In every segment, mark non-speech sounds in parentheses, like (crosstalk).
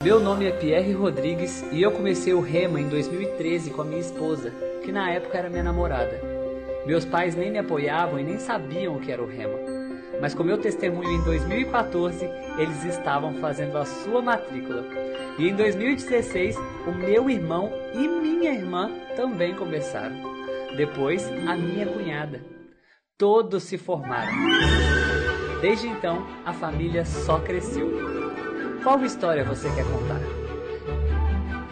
Meu nome é Pierre Rodrigues e eu comecei o Rema em 2013 com a minha esposa, que na época era minha namorada. Meus pais nem me apoiavam e nem sabiam o que era o Rema. Mas com meu testemunho em 2014, eles estavam fazendo a sua matrícula. E em 2016, o meu irmão e minha irmã também começaram. Depois, a minha cunhada. Todos se formaram. Desde então, a família só cresceu. Qual história você quer contar?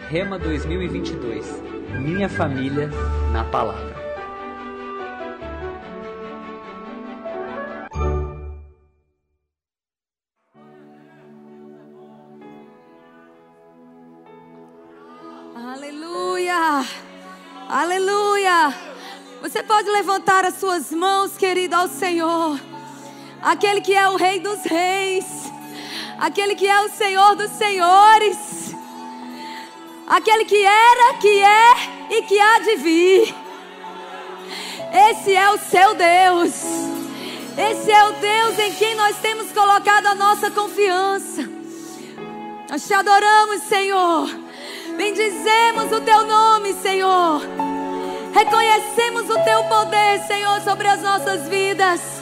Rema 2022 Minha família na palavra. Aleluia! Aleluia! Você pode levantar as suas mãos, querido, ao Senhor, aquele que é o Rei dos Reis, aquele que é o Senhor dos Senhores, aquele que era, que é e que há de vir. Esse é o seu Deus, esse é o Deus em quem nós temos colocado a nossa confiança. Nós te adoramos, Senhor. Bendizemos o teu nome, Senhor. Reconhecemos o teu poder, Senhor, sobre as nossas vidas.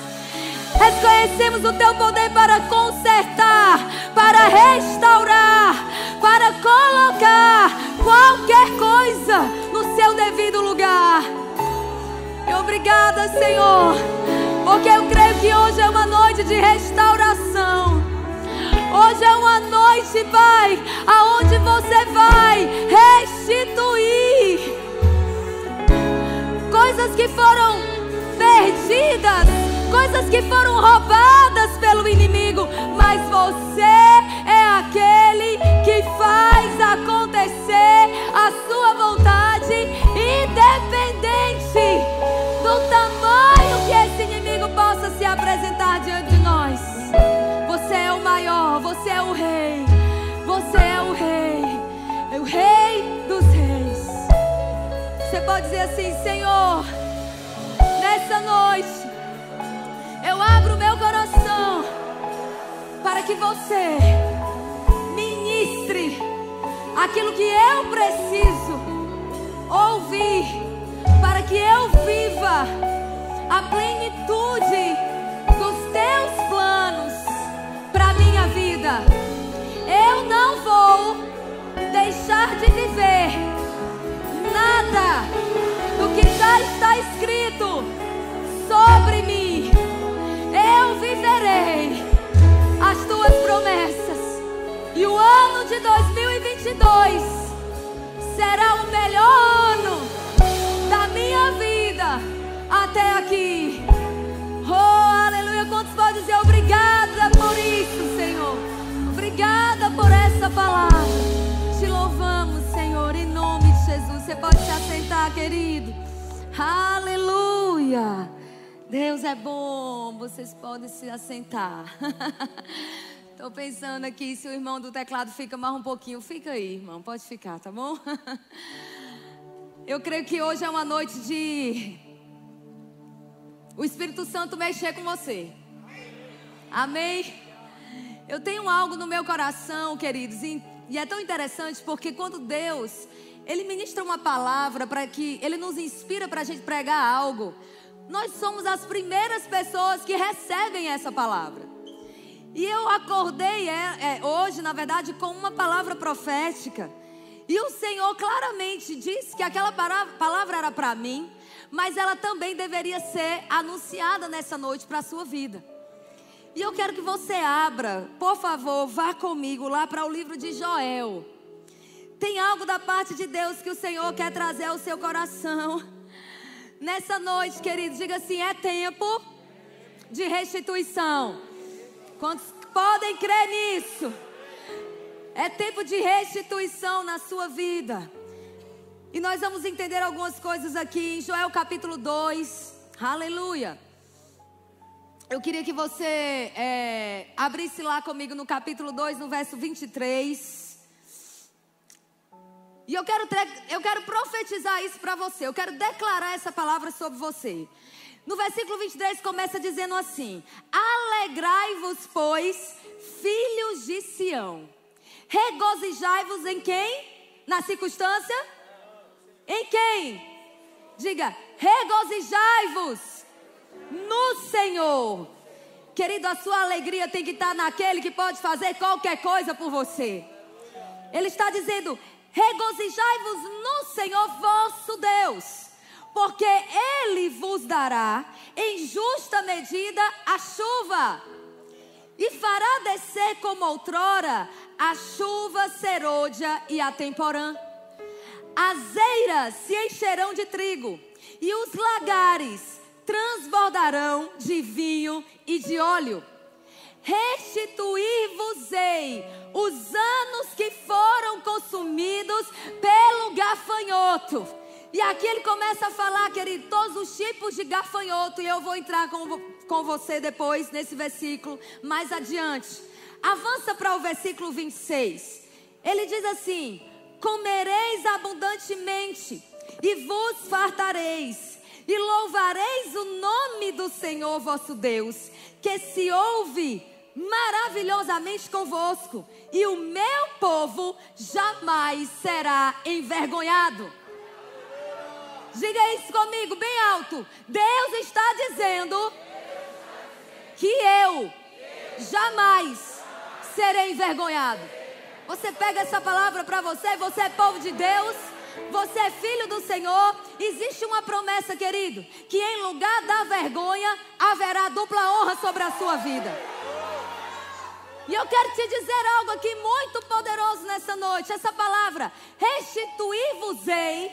Reconhecemos o teu poder para consertar, para restaurar, para colocar qualquer coisa no seu devido lugar. E obrigada, Senhor, porque eu creio que hoje é uma noite de restauração. Hoje é uma noite, Pai, aonde você vai restituir coisas que foram perdidas, coisas que foram roubadas pelo inimigo, mas você é aquele que faz acontecer a sua vontade, independente do tamanho que esse inimigo possa se apresentar diante de nós. Você é o maior, você é o rei, você é o rei, é o rei dos reis. Você pode dizer assim, Senhor, nessa noite eu abro meu coração para que você ministre aquilo que eu preciso ouvir, para que eu viva a plenitude dos teus planos para minha vida. Eu não vou deixar de viver nada do que já está escrito sobre mim. Eu viverei as tuas promessas. E o ano de 2022 será o melhor ano da minha vida até aqui. Oh, aleluia. Quantos podem dizer obrigada por isso, Senhor? Obrigada por essa palavra. Te louvamos, Senhor, em nome de Jesus. Você pode se assentar, querido. Aleluia. Deus é bom. Vocês podem se assentar. (laughs) Estou pensando aqui se o irmão do teclado fica mais um pouquinho. Fica aí, irmão. Pode ficar, tá bom? (laughs) Eu creio que hoje é uma noite de o Espírito Santo mexer com você. Amém? Eu tenho algo no meu coração, queridos, e é tão interessante porque quando Deus, Ele ministra uma palavra para que Ele nos inspira para a gente pregar algo, nós somos as primeiras pessoas que recebem essa palavra. E eu acordei é, é, hoje, na verdade, com uma palavra profética. E o Senhor claramente disse que aquela palavra era para mim, mas ela também deveria ser anunciada nessa noite para a sua vida. E eu quero que você abra, por favor, vá comigo lá para o livro de Joel. Tem algo da parte de Deus que o Senhor quer trazer ao seu coração. Nessa noite, querido, diga assim: é tempo de restituição. Quantos podem crer nisso? É tempo de restituição na sua vida. E nós vamos entender algumas coisas aqui em Joel capítulo 2. Aleluia. Eu queria que você é, abrisse lá comigo no capítulo 2, no verso 23. E eu quero, eu quero profetizar isso para você. Eu quero declarar essa palavra sobre você. No versículo 23 começa dizendo assim: Alegrai-vos, pois, filhos de Sião Regozijai-vos em quem? Na circunstância? Em quem? Diga, regozijai-vos no Senhor. Querido, a sua alegria tem que estar naquele que pode fazer qualquer coisa por você. Ele está dizendo: regozijai-vos no Senhor vosso Deus, porque Ele vos dará em justa medida a chuva, e fará descer como outrora a chuva serôdia e a temporã. As eiras se encherão de trigo, e os lagares transbordarão de vinho e de óleo. Restituir-vos-ei os anos que foram consumidos pelo gafanhoto. E aqui ele começa a falar, querido, todos os tipos de gafanhoto. E eu vou entrar com, com você depois nesse versículo mais adiante. Avança para o versículo 26. Ele diz assim: comereis abundantemente e vos fartareis, e louvareis o nome do Senhor vosso Deus, que se ouve maravilhosamente convosco, e o meu povo jamais será envergonhado. Diga isso comigo bem alto. Deus está dizendo que eu jamais serei envergonhado. Você pega essa palavra para você, você é povo de Deus, você é filho do Senhor. Existe uma promessa, querido, que em lugar da vergonha haverá dupla honra sobre a sua vida. E eu quero te dizer algo aqui muito poderoso nessa noite. Essa palavra, restituir-vos-ei.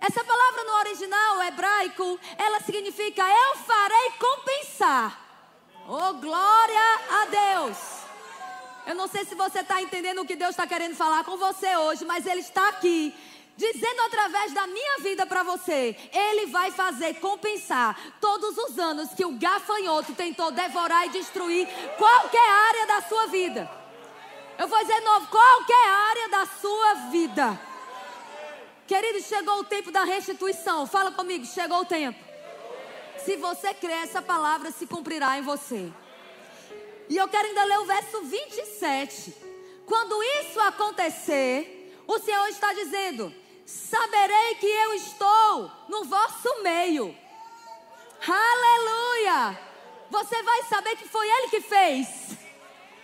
Essa palavra no original hebraico, ela significa eu farei compensar. Oh, glória a Deus. Eu não sei se você está entendendo o que Deus está querendo falar com você hoje, mas Ele está aqui dizendo através da minha vida para você, Ele vai fazer compensar todos os anos que o gafanhoto tentou devorar e destruir qualquer área da sua vida. Eu vou dizer de novo, qualquer área da sua vida. Querido, chegou o tempo da restituição. Fala comigo, chegou o tempo. Se você crê, essa palavra se cumprirá em você. E eu quero ainda ler o verso 27. Quando isso acontecer, o Senhor está dizendo: Saberei que eu estou no vosso meio. Aleluia! Você vai saber que foi Ele que fez,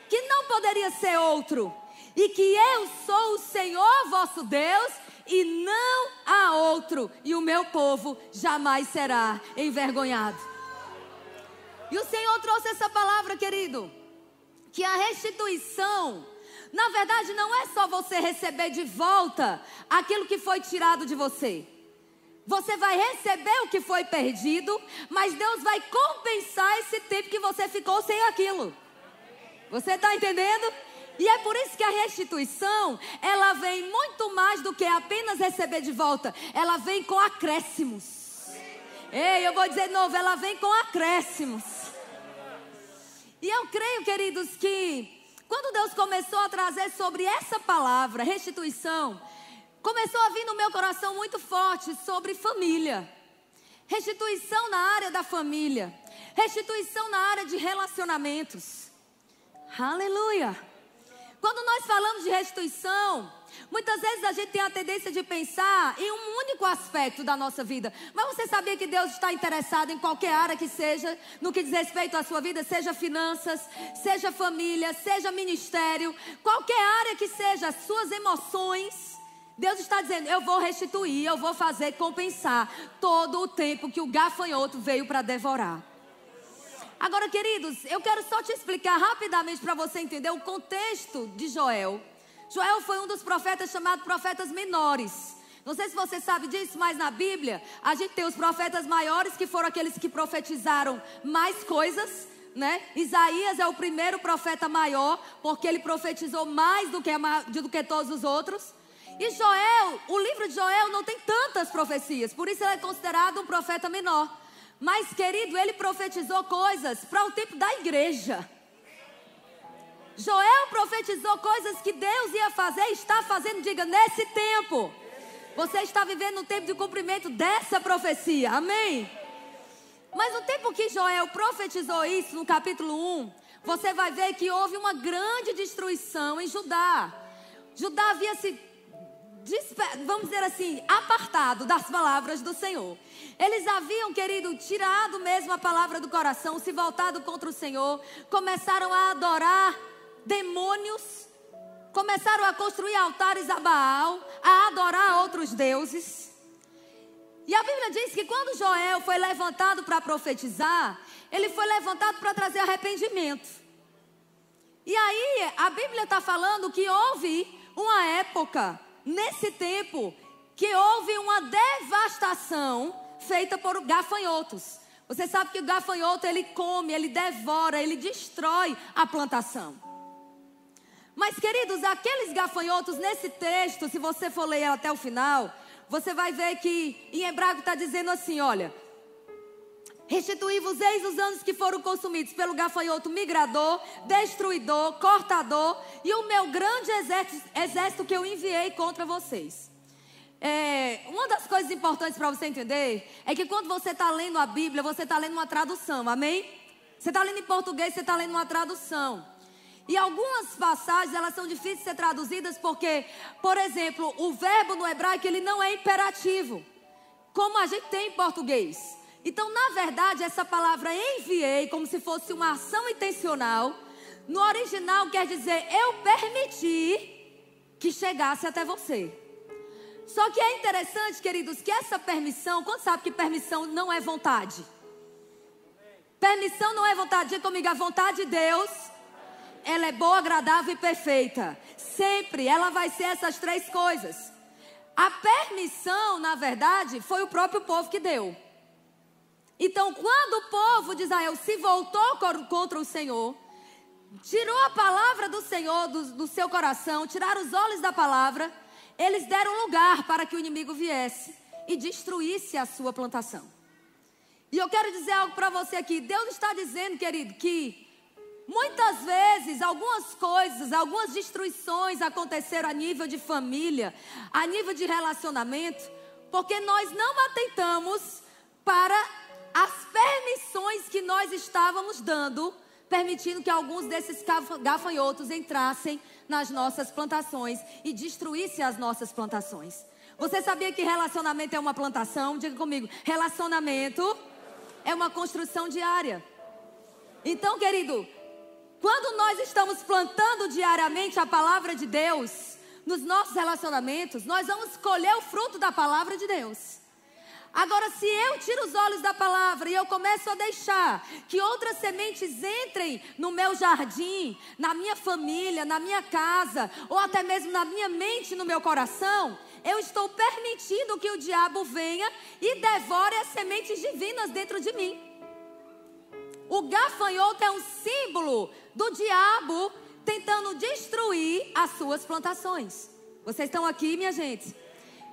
que não poderia ser outro, e que eu sou o Senhor vosso Deus, e não há outro, e o meu povo jamais será envergonhado. E o Senhor trouxe essa palavra, querido, que a restituição, na verdade, não é só você receber de volta aquilo que foi tirado de você. Você vai receber o que foi perdido, mas Deus vai compensar esse tempo que você ficou sem aquilo. Você está entendendo? E é por isso que a restituição, ela vem muito mais do que apenas receber de volta. Ela vem com acréscimos. Ei, eu vou dizer de novo, ela vem com acréscimos. E eu creio, queridos, que quando Deus começou a trazer sobre essa palavra, restituição, começou a vir no meu coração muito forte sobre família. Restituição na área da família. Restituição na área de relacionamentos. Aleluia. Quando nós falamos de restituição, Muitas vezes a gente tem a tendência de pensar em um único aspecto da nossa vida. Mas você sabia que Deus está interessado em qualquer área que seja, no que diz respeito à sua vida, seja finanças, seja família, seja ministério, qualquer área que seja, suas emoções. Deus está dizendo: eu vou restituir, eu vou fazer compensar todo o tempo que o gafanhoto veio para devorar. Agora, queridos, eu quero só te explicar rapidamente para você entender o contexto de Joel Joel foi um dos profetas chamados profetas menores. Não sei se você sabe disso, mas na Bíblia a gente tem os profetas maiores que foram aqueles que profetizaram mais coisas, né? Isaías é o primeiro profeta maior porque ele profetizou mais do que, do que todos os outros. E Joel, o livro de Joel não tem tantas profecias, por isso ele é considerado um profeta menor. Mas, querido, ele profetizou coisas para o tempo da igreja. Joel profetizou coisas que Deus ia fazer e está fazendo, diga, nesse tempo. Você está vivendo um tempo de cumprimento dessa profecia, amém? Mas no tempo que Joel profetizou isso, no capítulo 1, você vai ver que houve uma grande destruição em Judá. Judá havia se, vamos dizer assim, apartado das palavras do Senhor. Eles haviam, querido, tirado mesmo a palavra do coração, se voltado contra o Senhor, começaram a adorar demônios, começaram a construir altares a Baal, a adorar outros deuses. E a Bíblia diz que quando Joel foi levantado para profetizar, ele foi levantado para trazer arrependimento. E aí, a Bíblia está falando que houve uma época, nesse tempo, que houve uma devastação feita por gafanhotos. Você sabe que o gafanhoto ele come, ele devora, ele destrói a plantação. Mas, queridos, aqueles gafanhotos nesse texto, se você for ler até o final, você vai ver que em hebraico está dizendo assim: olha, Restituí-vos eis os anos que foram consumidos pelo gafanhoto migrador, destruidor, cortador e o meu grande exército, que eu enviei contra vocês. É, uma das coisas importantes para você entender é que quando você está lendo a Bíblia, você está lendo uma tradução, amém? Você está lendo em português, você está lendo uma tradução. E algumas passagens elas são difíceis de ser traduzidas porque, por exemplo, o verbo no hebraico ele não é imperativo, como a gente tem em português. Então, na verdade, essa palavra enviei, como se fosse uma ação intencional, no original quer dizer eu permiti que chegasse até você. Só que é interessante, queridos, que essa permissão, quando sabe que permissão não é vontade? Permissão não é vontade, diga comigo, a vontade de Deus, ela é boa, agradável e perfeita. Sempre ela vai ser essas três coisas. A permissão, na verdade, foi o próprio povo que deu. Então, quando o povo de Israel se voltou contra o Senhor, tirou a palavra do Senhor do, do seu coração, tiraram os olhos da palavra, eles deram lugar para que o inimigo viesse e destruísse a sua plantação. E eu quero dizer algo para você aqui. Deus está dizendo, querido, que muitas vezes algumas coisas, algumas destruições aconteceram a nível de família, a nível de relacionamento, porque nós não atentamos para as permissões que nós estávamos dando, permitindo que alguns desses gafanhotos entrassem nas nossas plantações e destruíssem as nossas plantações. Você sabia que relacionamento é uma plantação? Diga comigo, relacionamento é uma construção diária. Então, querido, quando nós estamos plantando diariamente a palavra de Deus nos nossos relacionamentos, nós vamos colher o fruto da palavra de Deus. Agora, se eu tiro os olhos da palavra e eu começo a deixar que outras sementes entrem no meu jardim, na minha família, na minha casa, ou até mesmo na minha mente, no meu coração, eu estou permitindo que o diabo venha e devore as sementes divinas dentro de mim. O gafanhoto é um símbolo do diabo tentando destruir as suas plantações. Vocês estão aqui, minha gente?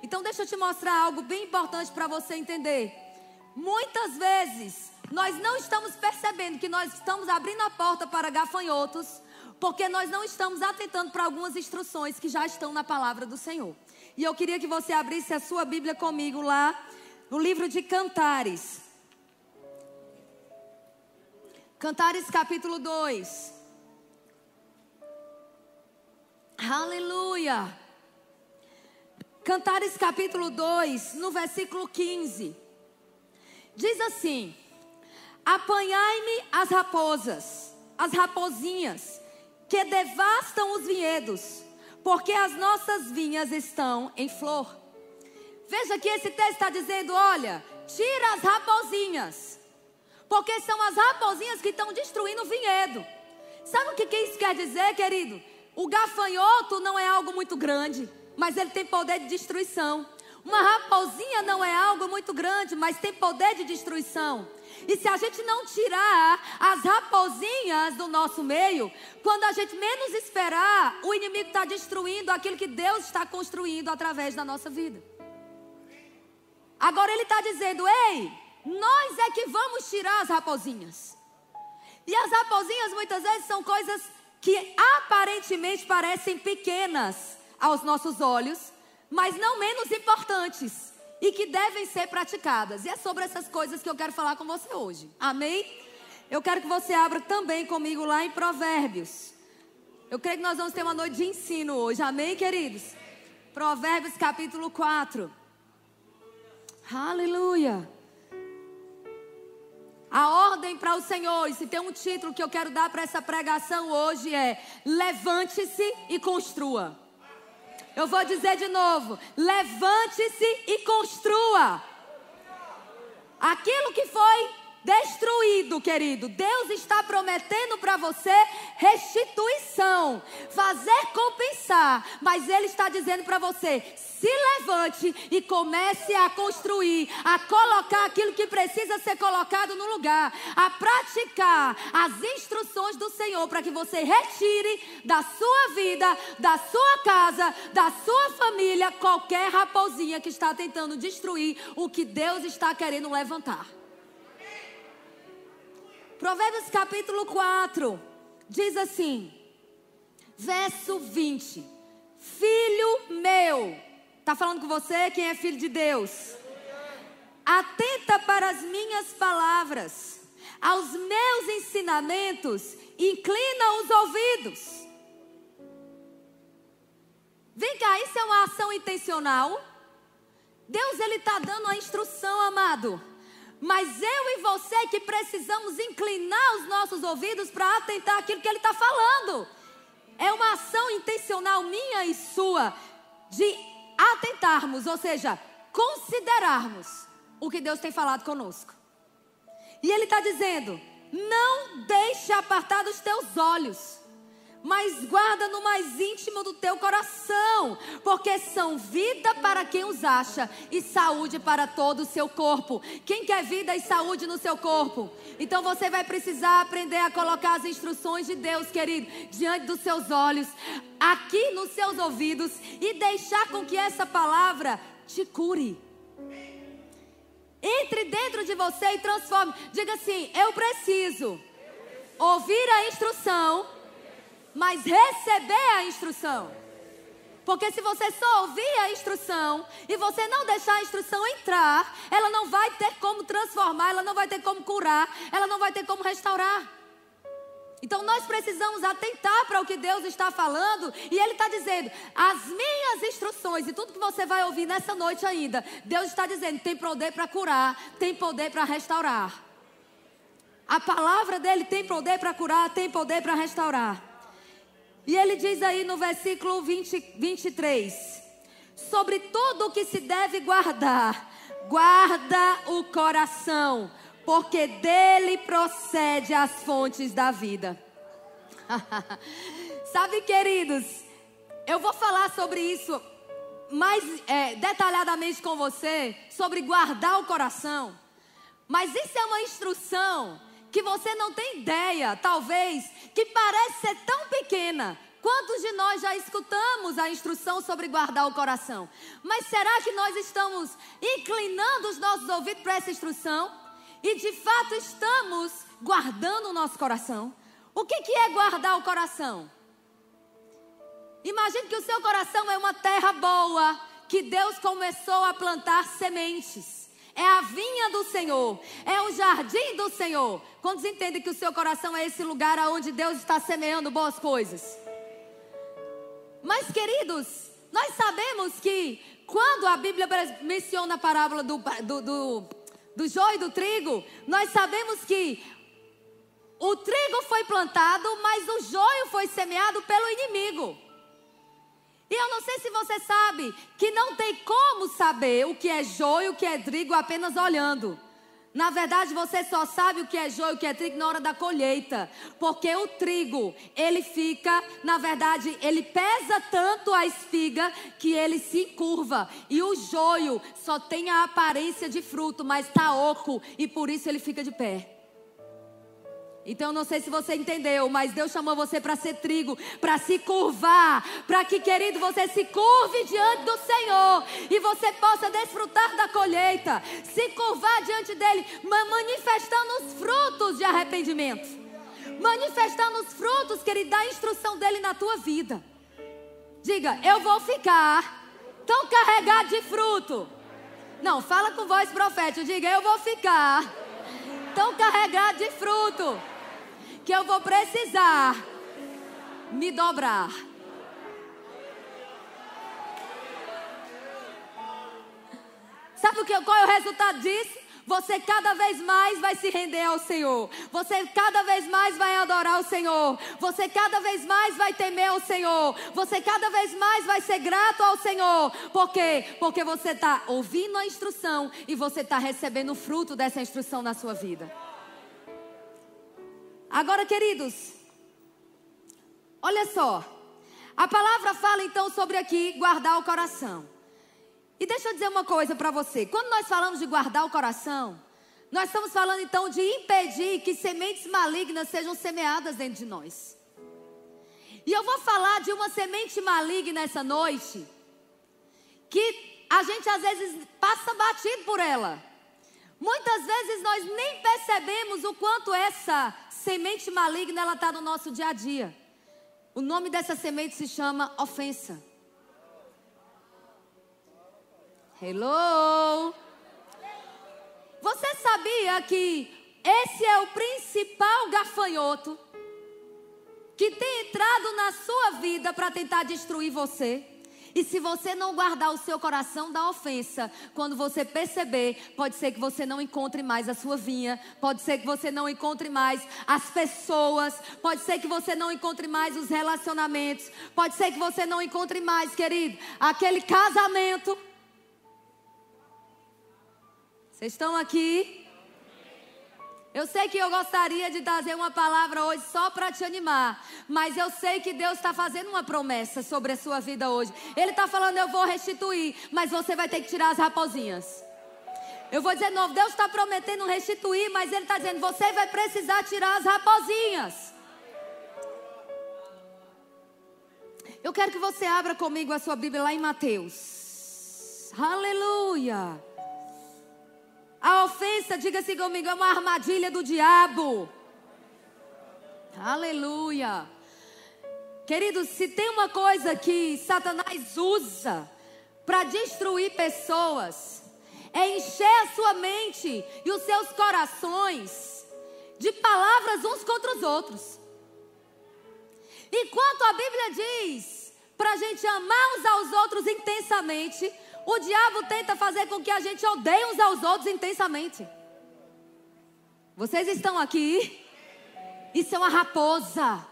Então deixa eu te mostrar algo bem importante para você entender. Muitas vezes nós não estamos percebendo que nós estamos abrindo a porta para gafanhotos, porque nós não estamos atentando para algumas instruções que já estão na palavra do Senhor. E eu queria que você abrisse a sua Bíblia comigo lá no livro de Cantares. Cantares capítulo 2. Aleluia. Cantares capítulo 2, no versículo 15. Diz assim: Apanhai-me as raposas, as rapozinhas, que devastam os vinhedos, porque as nossas vinhas estão em flor. Veja que esse texto está dizendo: olha, tira as rapozinhas, porque são as rapozinhas que estão destruindo o vinhedo. Sabe o que isso quer dizer, querido? O gafanhoto não é algo muito grande mas ele tem poder de destruição. Uma raposinha não é algo muito grande, mas tem poder de destruição. E se a gente não tirar as raposinhas do nosso meio, quando a gente menos esperar, o inimigo está destruindo aquilo que Deus está construindo através da nossa vida. Agora ele está dizendo: ei, nós é que vamos tirar as raposinhas. E as raposinhas muitas vezes são coisas que aparentemente parecem pequenas aos nossos olhos, mas não menos importantes e que devem ser praticadas. E é sobre essas coisas que eu quero falar com você hoje. Amém? eu quero que você abra também comigo lá em Provérbios. Eu creio que nós vamos ter uma noite de ensino hoje, amém, queridos? Provérbios capítulo 4. Aleluia. A ordem para o Senhor, e se tem um título que eu quero dar para essa pregação hoje é: levante-se e construa. Eu vou dizer de novo: levante-se e construa. Aquilo que foi destruído, querido. Deus está prometendo para você restituição, fazer compensar, mas Ele está dizendo para você: se levante e comece a construir, a colocar aquilo que precisa ser colocado no lugar, a praticar as instruções do Senhor para que você retire da sua vida, da sua casa, da sua família qualquer raposinha que está tentando destruir o que Deus está querendo levantar. Provérbios capítulo 4 diz assim, verso 20: Filho meu, está falando com você quem é filho de Deus? Atenta para as minhas palavras, aos meus ensinamentos, inclina os ouvidos. Vem cá, isso é uma ação intencional? Deus ele está dando a instrução, amado. Mas eu e você que precisamos inclinar os nossos ouvidos para atentar aquilo que ele está falando. É uma ação intencional minha e sua de atentarmos, ou seja, considerarmos o que Deus tem falado conosco. E ele está dizendo: não deixe apartar dos teus olhos mas guarda no mais íntimo do teu coração, porque são vida para quem os acha e saúde para todo o seu corpo. Quem quer vida e saúde no seu corpo? Então você vai precisar aprender a colocar as instruções de Deus, querido, diante dos seus olhos, aqui nos seus ouvidos e deixar com que essa palavra te cure. Entre dentro de você e transforme. Diga assim: eu preciso ouvir a instrução mas receber a instrução. Porque se você só ouvir a instrução e você não deixar a instrução entrar, ela não vai ter como transformar, ela não vai ter como curar, ela não vai ter como restaurar. Então nós precisamos atentar para o que Deus está falando e Ele está dizendo: as minhas instruções e tudo que você vai ouvir nessa noite ainda, Deus está dizendo: tem poder para curar, tem poder para restaurar. A palavra dele tem poder para curar, tem poder para restaurar. E ele diz aí no versículo 20, 23: Sobre tudo o que se deve guardar, guarda o coração, porque dele procede as fontes da vida. (laughs) Sabe, queridos, eu vou falar sobre isso mais é, detalhadamente com você, sobre guardar o coração. Mas isso é uma instrução que você não tem ideia, talvez, que parece ser tão pequena. Quantos de nós já escutamos a instrução sobre guardar o coração? Mas será que nós estamos inclinando os nossos ouvidos para essa instrução? E de fato estamos guardando o nosso coração? O que, que é guardar o coração? Imagine que o seu coração é uma terra boa, que Deus começou a plantar sementes é a vinha do Senhor, é o jardim do Senhor. Quantos entendem que o seu coração é esse lugar onde Deus está semeando boas coisas? Mas, queridos, nós sabemos que quando a Bíblia menciona a parábola do, do, do, do joio e do trigo, nós sabemos que o trigo foi plantado, mas o joio foi semeado pelo inimigo. E eu não sei se você sabe que não tem como saber o que é joio e o que é trigo apenas olhando. Na verdade, você só sabe o que é joio e o que é trigo na hora da colheita. Porque o trigo, ele fica, na verdade, ele pesa tanto a espiga que ele se curva. E o joio só tem a aparência de fruto, mas está oco e por isso ele fica de pé. Então não sei se você entendeu, mas Deus chamou você para ser trigo, para se curvar, para que, querido, você se curve diante do Senhor e você possa desfrutar da colheita, se curvar diante dele, manifestando os frutos de arrependimento, manifestando os frutos, querido, da instrução dele na tua vida. Diga, eu vou ficar tão carregado de fruto. Não, fala com voz profética, diga, eu vou ficar tão carregado de fruto que eu vou precisar me dobrar. Sabe o que, qual é o resultado disso? Você cada vez mais vai se render ao Senhor. Você cada vez mais vai adorar o Senhor. Você cada vez mais vai temer ao Senhor. Você cada vez mais vai ser grato ao Senhor. Por quê? Porque você está ouvindo a instrução e você está recebendo o fruto dessa instrução na sua vida. Agora, queridos, olha só. A palavra fala então sobre aqui guardar o coração. E deixa eu dizer uma coisa para você. Quando nós falamos de guardar o coração, nós estamos falando então de impedir que sementes malignas sejam semeadas dentro de nós. E eu vou falar de uma semente maligna essa noite, que a gente às vezes passa batido por ela. Muitas vezes nós nem percebemos o quanto essa semente maligna ela está no nosso dia a dia. O nome dessa semente se chama ofensa. Hello? Você sabia que esse é o principal gafanhoto que tem entrado na sua vida para tentar destruir você? E se você não guardar o seu coração da ofensa, quando você perceber, pode ser que você não encontre mais a sua vinha, pode ser que você não encontre mais as pessoas, pode ser que você não encontre mais os relacionamentos, pode ser que você não encontre mais, querido, aquele casamento vocês estão aqui? Eu sei que eu gostaria de trazer uma palavra hoje só para te animar, mas eu sei que Deus está fazendo uma promessa sobre a sua vida hoje. Ele está falando: eu vou restituir, mas você vai ter que tirar as raposinhas. Eu vou dizer novo: Deus está prometendo restituir, mas Ele está dizendo: você vai precisar tirar as raposinhas. Eu quero que você abra comigo a sua Bíblia lá em Mateus. Aleluia. A ofensa, diga-se comigo, é uma armadilha do diabo. Aleluia. Queridos, se tem uma coisa que Satanás usa para destruir pessoas, é encher a sua mente e os seus corações de palavras uns contra os outros. Enquanto a Bíblia diz para a gente amar uns aos outros intensamente, o diabo tenta fazer com que a gente odeie uns aos outros intensamente. Vocês estão aqui? Isso é uma raposa.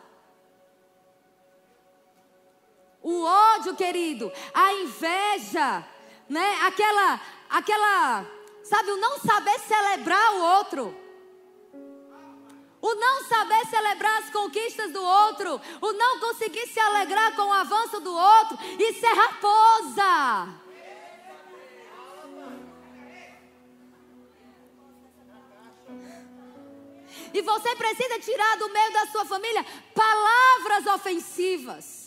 O ódio, querido, a inveja, né? Aquela, aquela, sabe, o não saber celebrar o outro. O não saber celebrar as conquistas do outro, o não conseguir se alegrar com o avanço do outro, isso é raposa. E você precisa tirar do meio da sua família palavras ofensivas.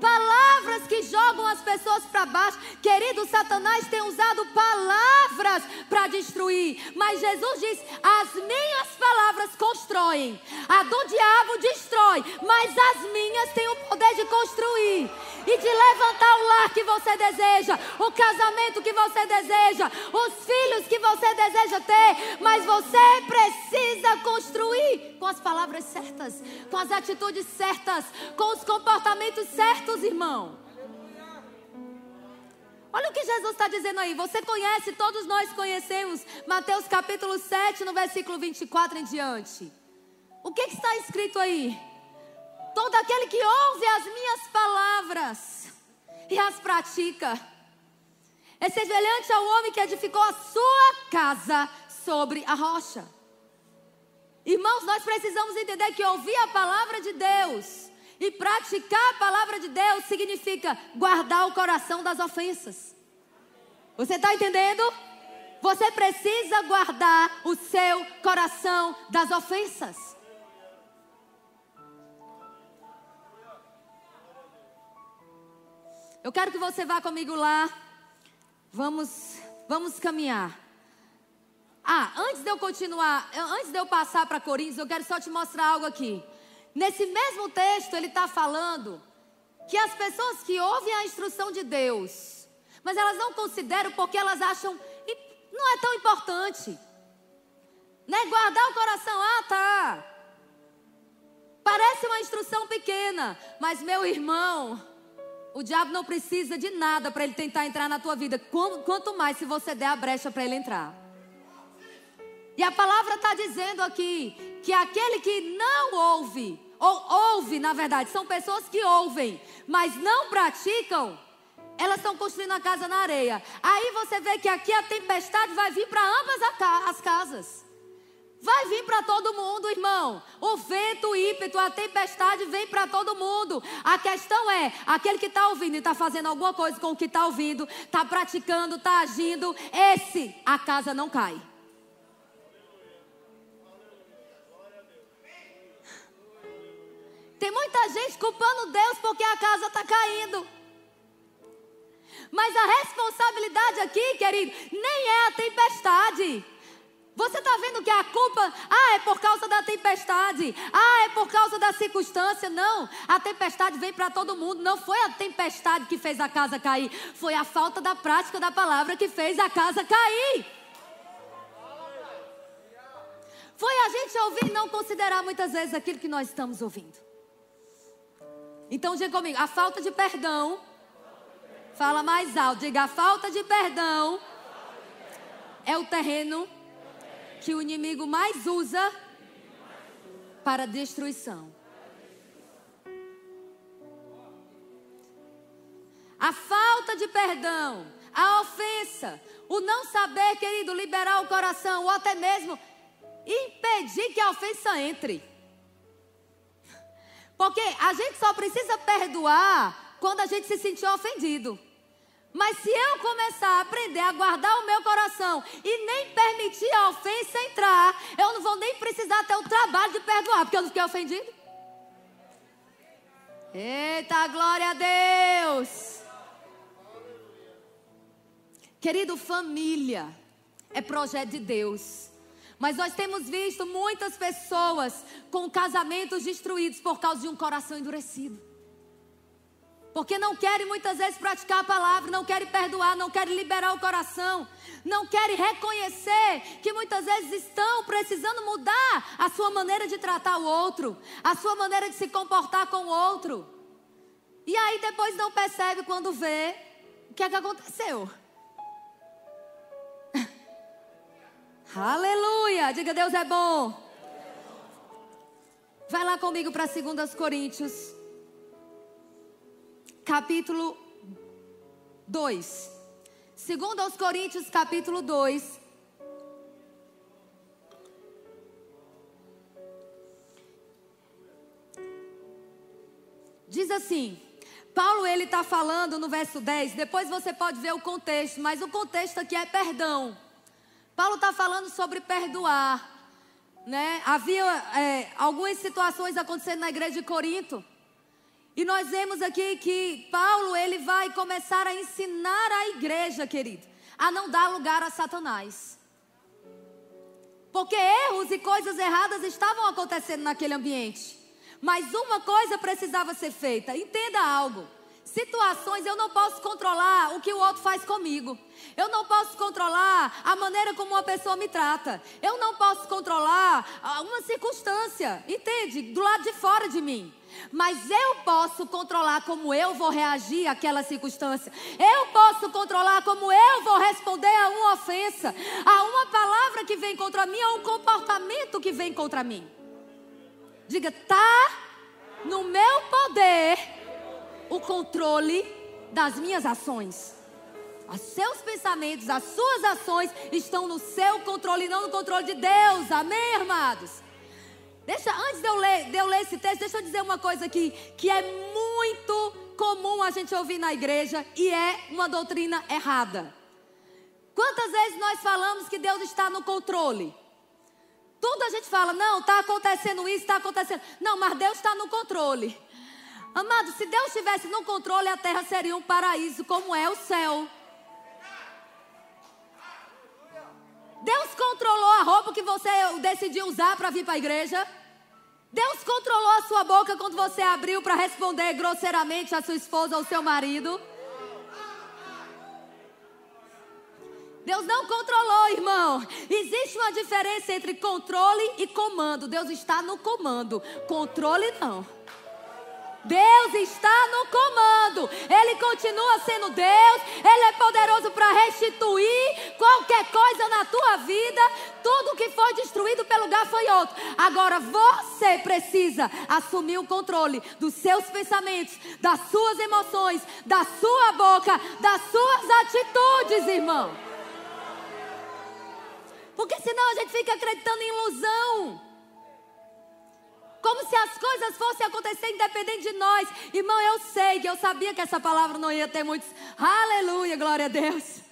Palavras que jogam as pessoas para baixo. Querido, Satanás tem usado palavras para destruir. Mas Jesus diz: as minhas palavras constroem. A do diabo destrói. Mas as minhas têm o poder de construir. E de levantar o lar que você deseja. O casamento que você deseja. Os filhos que você deseja ter. Mas você precisa construir com as palavras certas. Com as atitudes certas. Com os comportamentos certos certos, irmão. Olha o que Jesus está dizendo aí. Você conhece, todos nós conhecemos Mateus capítulo 7, no versículo 24 em diante. O que, que está escrito aí? Todo aquele que ouve as minhas palavras e as pratica é semelhante ao homem que edificou a sua casa sobre a rocha. Irmãos, nós precisamos entender que ouvir a palavra de Deus e praticar a palavra de Deus significa guardar o coração das ofensas. Você está entendendo? Você precisa guardar o seu coração das ofensas. Eu quero que você vá comigo lá. Vamos, vamos caminhar. Ah, antes de eu continuar, antes de eu passar para Coríntios, eu quero só te mostrar algo aqui. Nesse mesmo texto, ele está falando que as pessoas que ouvem a instrução de Deus, mas elas não consideram porque elas acham não é tão importante. Né? Guardar o coração, ah, tá. Parece uma instrução pequena, mas meu irmão, o diabo não precisa de nada para ele tentar entrar na tua vida. Quanto mais se você der a brecha para ele entrar. E a palavra está dizendo aqui que aquele que não ouve, ou ouve, na verdade, são pessoas que ouvem, mas não praticam, elas estão construindo a casa na areia. Aí você vê que aqui a tempestade vai vir para ambas as casas. Vai vir para todo mundo, irmão. O vento, o ímpeto, a tempestade vem para todo mundo. A questão é: aquele que está ouvindo e está fazendo alguma coisa com o que está ouvindo, está praticando, está agindo, esse a casa não cai. Tem muita gente culpando Deus porque a casa está caindo. Mas a responsabilidade aqui, querido, nem é a tempestade. Você está vendo que a culpa, ah, é por causa da tempestade, ah, é por causa da circunstância. Não, a tempestade vem para todo mundo. Não foi a tempestade que fez a casa cair, foi a falta da prática da palavra que fez a casa cair. Foi a gente ouvir e não considerar muitas vezes aquilo que nós estamos ouvindo. Então diga comigo, a falta de perdão, fala mais alto, diga a falta de perdão é o terreno que o inimigo mais usa para destruição. A falta de perdão, a ofensa, o não saber, querido, liberar o coração, ou até mesmo impedir que a ofensa entre. Porque a gente só precisa perdoar quando a gente se sentir ofendido. Mas se eu começar a aprender a guardar o meu coração e nem permitir a ofensa entrar, eu não vou nem precisar ter o trabalho de perdoar, porque eu não fiquei ofendido. Eita, glória a Deus! Querido, família é projeto de Deus. Mas nós temos visto muitas pessoas com casamentos destruídos por causa de um coração endurecido. Porque não querem muitas vezes praticar a palavra, não querem perdoar, não querem liberar o coração, não querem reconhecer que muitas vezes estão precisando mudar a sua maneira de tratar o outro, a sua maneira de se comportar com o outro. E aí depois não percebe quando vê o que é que aconteceu. Aleluia! Diga Deus é bom. Vai lá comigo para 2 Coríntios capítulo 2. Segundo aos Coríntios, capítulo 2. Diz assim, Paulo ele está falando no verso 10, depois você pode ver o contexto, mas o contexto aqui é perdão. Paulo está falando sobre perdoar. Né? Havia é, algumas situações acontecendo na igreja de Corinto. E nós vemos aqui que Paulo ele vai começar a ensinar a igreja, querido, a não dar lugar a Satanás. Porque erros e coisas erradas estavam acontecendo naquele ambiente. Mas uma coisa precisava ser feita. Entenda algo. Situações eu não posso controlar o que o outro faz comigo. Eu não posso controlar a maneira como uma pessoa me trata. Eu não posso controlar uma circunstância, entende? Do lado de fora de mim. Mas eu posso controlar como eu vou reagir àquela circunstância. Eu posso controlar como eu vou responder a uma ofensa, a uma palavra que vem contra mim, a um comportamento que vem contra mim. Diga, tá no meu poder o controle das minhas ações. Os seus pensamentos, as suas ações estão no seu controle, não no controle de Deus. Amém, amados? Deixa, antes de eu, ler, de eu ler esse texto, deixa eu dizer uma coisa aqui, que é muito comum a gente ouvir na igreja e é uma doutrina errada. Quantas vezes nós falamos que Deus está no controle? Tudo a gente fala, não, está acontecendo isso, está acontecendo. Não, mas Deus está no controle. Amado, se Deus estivesse no controle, a terra seria um paraíso, como é o céu. Deus controlou a roupa que você decidiu usar para vir para a igreja? Deus controlou a sua boca quando você abriu para responder grosseiramente a sua esposa ou seu marido? Deus não controlou, irmão. Existe uma diferença entre controle e comando. Deus está no comando, controle não. Deus está no comando. Ele continua sendo Deus. Ele é poderoso para restituir qualquer coisa na tua vida. Tudo que foi destruído pelo gafanhoto. Agora você precisa assumir o controle dos seus pensamentos, das suas emoções, da sua boca, das suas atitudes, irmão. Porque senão a gente fica acreditando em ilusão. Como se as coisas fossem acontecer independente de nós. Irmão, eu sei que eu sabia que essa palavra não ia ter muitos. Aleluia, glória a Deus.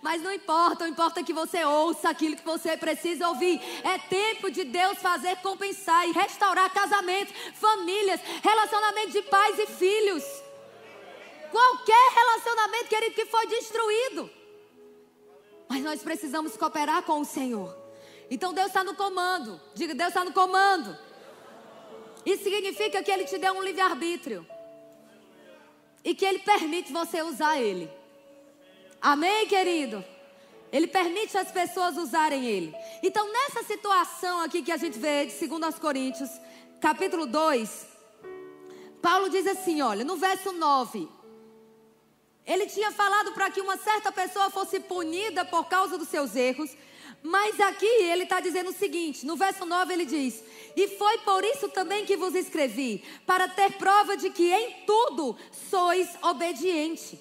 Mas não importa, não importa que você ouça aquilo que você precisa ouvir. É tempo de Deus fazer compensar e restaurar casamentos, famílias, relacionamentos de pais e filhos. Qualquer relacionamento, querido, que foi destruído. Mas nós precisamos cooperar com o Senhor. Então Deus está no comando. Diga, Deus está no comando. Isso significa que Ele te deu um livre-arbítrio. E que Ele permite você usar Ele. Amém, querido? Ele permite as pessoas usarem Ele. Então, nessa situação aqui que a gente vê de 2 Coríntios, capítulo 2, Paulo diz assim: olha, no verso 9. Ele tinha falado para que uma certa pessoa fosse punida por causa dos seus erros. Mas aqui ele está dizendo o seguinte: no verso 9 ele diz: E foi por isso também que vos escrevi, para ter prova de que em tudo sois obediente.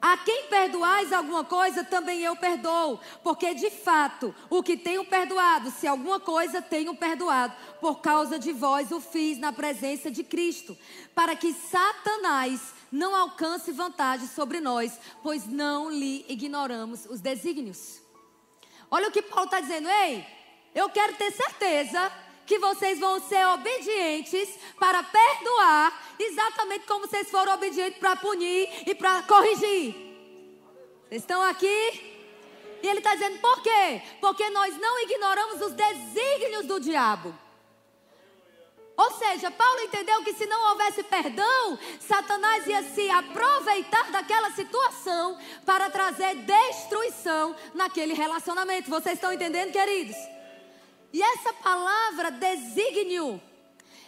A quem perdoais alguma coisa, também eu perdoo, porque de fato o que tenho perdoado, se alguma coisa tenho perdoado, por causa de vós o fiz na presença de Cristo, para que Satanás não alcance vantagem sobre nós, pois não lhe ignoramos os desígnios. Olha o que Paulo está dizendo, ei, eu quero ter certeza que vocês vão ser obedientes para perdoar, exatamente como vocês foram obedientes para punir e para corrigir. Vocês estão aqui? E ele está dizendo por quê? Porque nós não ignoramos os desígnios do diabo. Ou seja, Paulo entendeu que se não houvesse perdão, Satanás ia se aproveitar daquela situação para trazer destruição naquele relacionamento. Vocês estão entendendo, queridos? E essa palavra desígnio,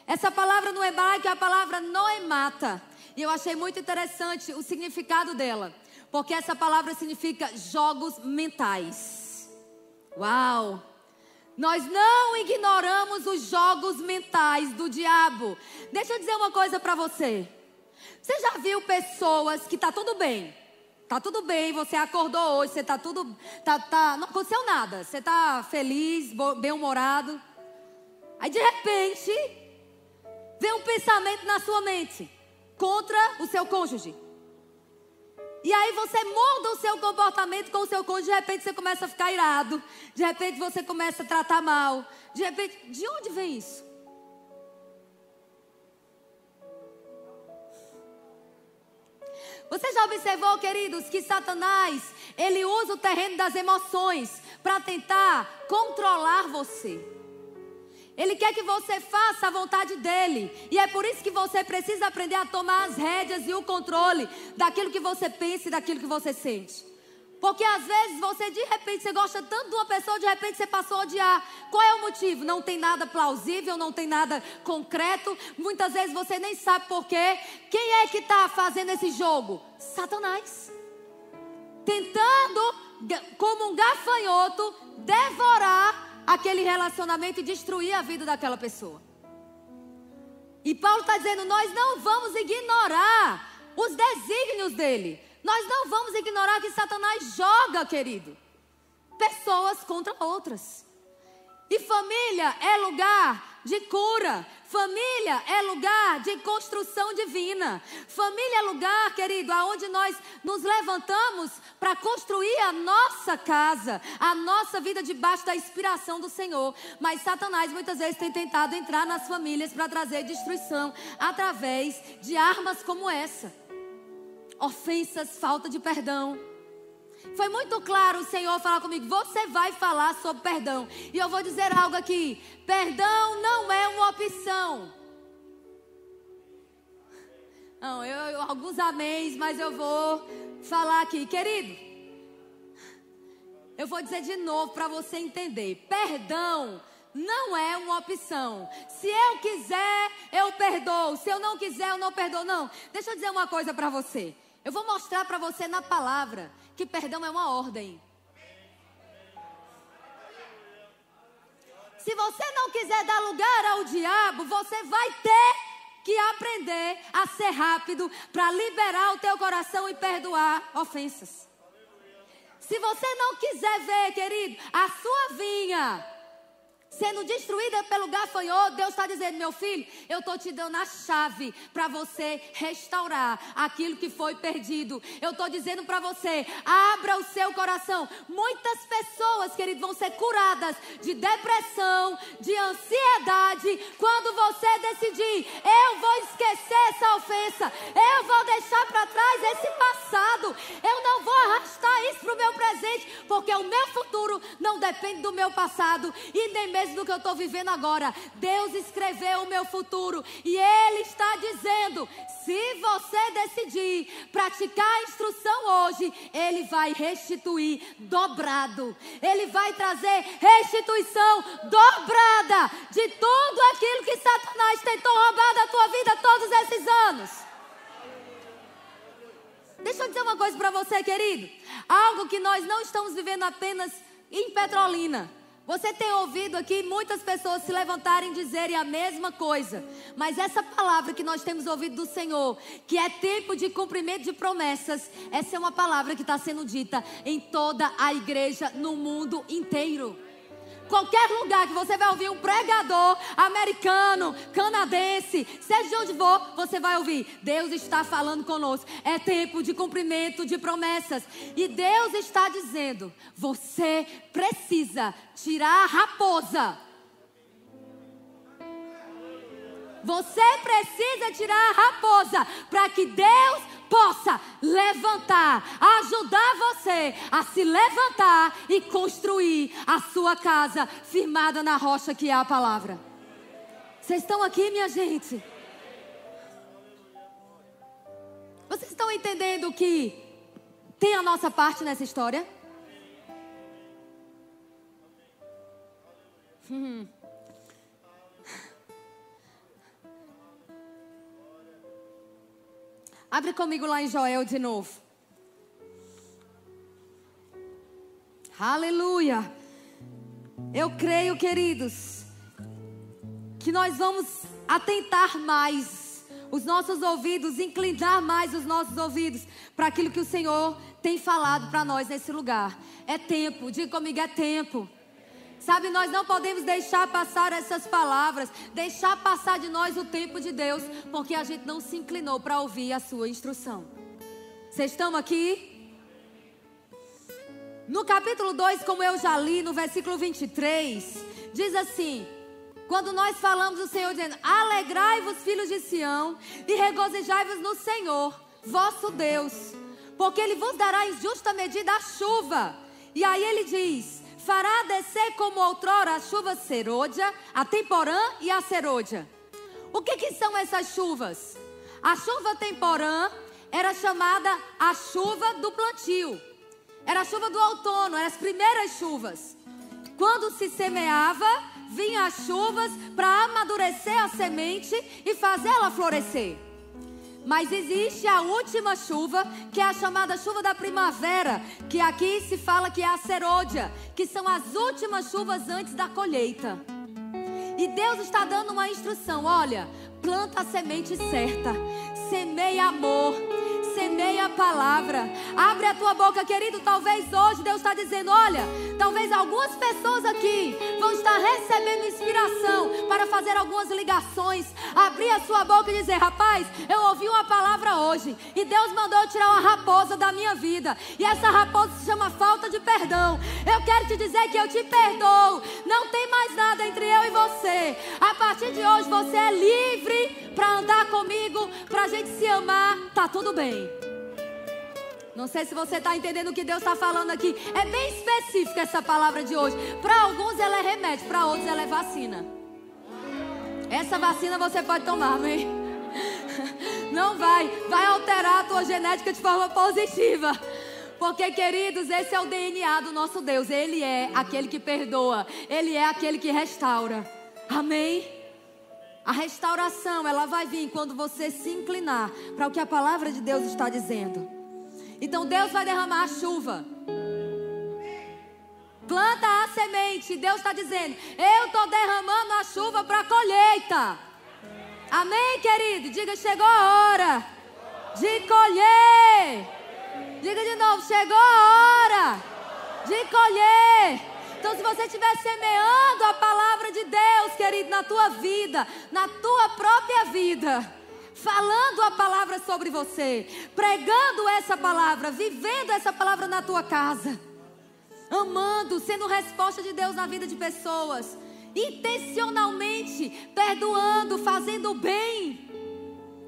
essa palavra no hebraico é a palavra noemata. E eu achei muito interessante o significado dela, porque essa palavra significa jogos mentais. Uau! Nós não ignoramos os jogos mentais do diabo. Deixa eu dizer uma coisa para você. Você já viu pessoas que tá tudo bem? Tá tudo bem, você acordou hoje, você tá tudo tá, tá não aconteceu nada. Você tá feliz, bem-humorado. Aí de repente, vem um pensamento na sua mente contra o seu cônjuge. E aí você muda o seu comportamento com o seu cônjuge, de repente você começa a ficar irado, de repente você começa a tratar mal, de repente, de onde vem isso? Você já observou, queridos, que Satanás, ele usa o terreno das emoções para tentar controlar você. Ele quer que você faça a vontade dele. E é por isso que você precisa aprender a tomar as rédeas e o controle daquilo que você pensa e daquilo que você sente. Porque às vezes você de repente você gosta tanto de uma pessoa, de repente você passou a odiar. Qual é o motivo? Não tem nada plausível, não tem nada concreto. Muitas vezes você nem sabe por quê. Quem é que está fazendo esse jogo? Satanás. Tentando, como um gafanhoto, devorar aquele relacionamento e destruir a vida daquela pessoa. E Paulo está dizendo: nós não vamos ignorar os desígnios dele. Nós não vamos ignorar que Satanás joga, querido, pessoas contra outras. E família é lugar de cura. Família é lugar de construção divina. Família é lugar, querido, aonde nós nos levantamos para construir a nossa casa, a nossa vida debaixo da inspiração do Senhor. Mas Satanás muitas vezes tem tentado entrar nas famílias para trazer destruição através de armas como essa. Ofensas, falta de perdão. Foi muito claro o Senhor falar comigo: você vai falar sobre perdão. E eu vou dizer algo aqui: perdão não é uma opção. Não, eu, eu alguns améns, mas eu vou falar aqui, querido. Eu vou dizer de novo para você entender. Perdão não é uma opção. Se eu quiser, eu perdoo. Se eu não quiser, eu não perdoo. Não. Deixa eu dizer uma coisa para você. Eu vou mostrar para você na palavra que perdão é uma ordem. Se você não quiser dar lugar ao diabo, você vai ter que aprender a ser rápido para liberar o teu coração e perdoar ofensas. Se você não quiser ver, querido, a sua vinha sendo destruída pelo gafanhoto, Deus está dizendo, meu filho, eu estou te dando a chave para você restaurar aquilo que foi perdido. Eu estou dizendo para você, abra o seu coração. Muitas pessoas, querido, vão ser curadas de depressão, de ansiedade, quando você decidir, eu vou esquecer essa ofensa, eu vou deixar para trás esse passado, eu não vou arrastar isso para o meu presente, porque o meu futuro não depende do meu passado e nem mesmo do que eu estou vivendo agora. Deus escreveu o meu futuro e Ele está dizendo: se você decidir praticar a instrução hoje, Ele vai restituir dobrado. Ele vai trazer restituição dobrada de tudo aquilo que Satanás tentou roubar da tua vida todos esses anos. Deixa eu dizer uma coisa para você, querido. Algo que nós não estamos vivendo apenas em Petrolina. Você tem ouvido aqui muitas pessoas se levantarem e dizerem a mesma coisa. Mas essa palavra que nós temos ouvido do Senhor, que é tempo de cumprimento de promessas, essa é uma palavra que está sendo dita em toda a igreja no mundo inteiro. Qualquer lugar que você vai ouvir um pregador americano, canadense, seja de onde for, você vai ouvir. Deus está falando conosco. É tempo de cumprimento de promessas. E Deus está dizendo: você precisa tirar a raposa. Você precisa tirar a raposa para que Deus possa levantar, ajudar você a se levantar e construir a sua casa firmada na rocha que é a palavra. Vocês estão aqui, minha gente? Vocês estão entendendo que tem a nossa parte nessa história? Hum. Abre comigo lá em Joel de novo. Aleluia. Eu creio, queridos, que nós vamos atentar mais os nossos ouvidos, inclinar mais os nossos ouvidos para aquilo que o Senhor tem falado para nós nesse lugar. É tempo, diga comigo, é tempo. Sabe, nós não podemos deixar passar essas palavras, deixar passar de nós o tempo de Deus, porque a gente não se inclinou para ouvir a sua instrução. Vocês estão aqui? No capítulo 2, como eu já li, no versículo 23, diz assim: quando nós falamos do Senhor dizendo: Alegrai-vos, filhos de Sião, e regozijai-vos no Senhor, vosso Deus, porque Ele vos dará em justa medida a chuva. E aí ele diz: fará descer como outrora a chuva serôdia, a temporã e a serôdia. O que, que são essas chuvas? A chuva temporã era chamada a chuva do plantio. Era a chuva do outono, eram as primeiras chuvas. Quando se semeava, vinham as chuvas para amadurecer a semente e fazê-la florescer. Mas existe a última chuva, que é a chamada chuva da primavera, que aqui se fala que é a serôdia, que são as últimas chuvas antes da colheita. E Deus está dando uma instrução: olha, planta a semente certa, semeia amor semeia a palavra. Abre a tua boca, querido. Talvez hoje Deus está dizendo: olha, talvez algumas pessoas aqui vão estar recebendo inspiração para fazer algumas ligações. Abrir a sua boca e dizer: rapaz, eu ouvi uma palavra hoje e Deus mandou eu tirar uma raposa da minha vida. E essa raposa se chama falta de perdão. Eu quero te dizer que eu te perdoo. Não tem mais nada entre eu e você. A partir de hoje você é livre para andar comigo, para a gente se amar. Tá tudo bem. Não sei se você está entendendo o que Deus está falando aqui. É bem específica essa palavra de hoje. Para alguns ela é remédio, para outros ela é vacina. Essa vacina você pode tomar, amém? (laughs) Não vai, vai alterar a tua genética de forma positiva. Porque, queridos, esse é o DNA do nosso Deus. Ele é aquele que perdoa, ele é aquele que restaura. Amém? A restauração, ela vai vir quando você se inclinar para o que a palavra de Deus está dizendo. Então Deus vai derramar a chuva. Planta a semente. Deus está dizendo: Eu estou derramando a chuva para a colheita. Amém, querido? Diga: chegou a hora de colher. Diga de novo: chegou a hora de colher. Então, se você estiver semeando a palavra de Deus, querido, na tua vida, na tua própria vida, falando a palavra sobre você, pregando essa palavra, vivendo essa palavra na tua casa amando, sendo resposta de Deus na vida de pessoas, intencionalmente perdoando, fazendo bem.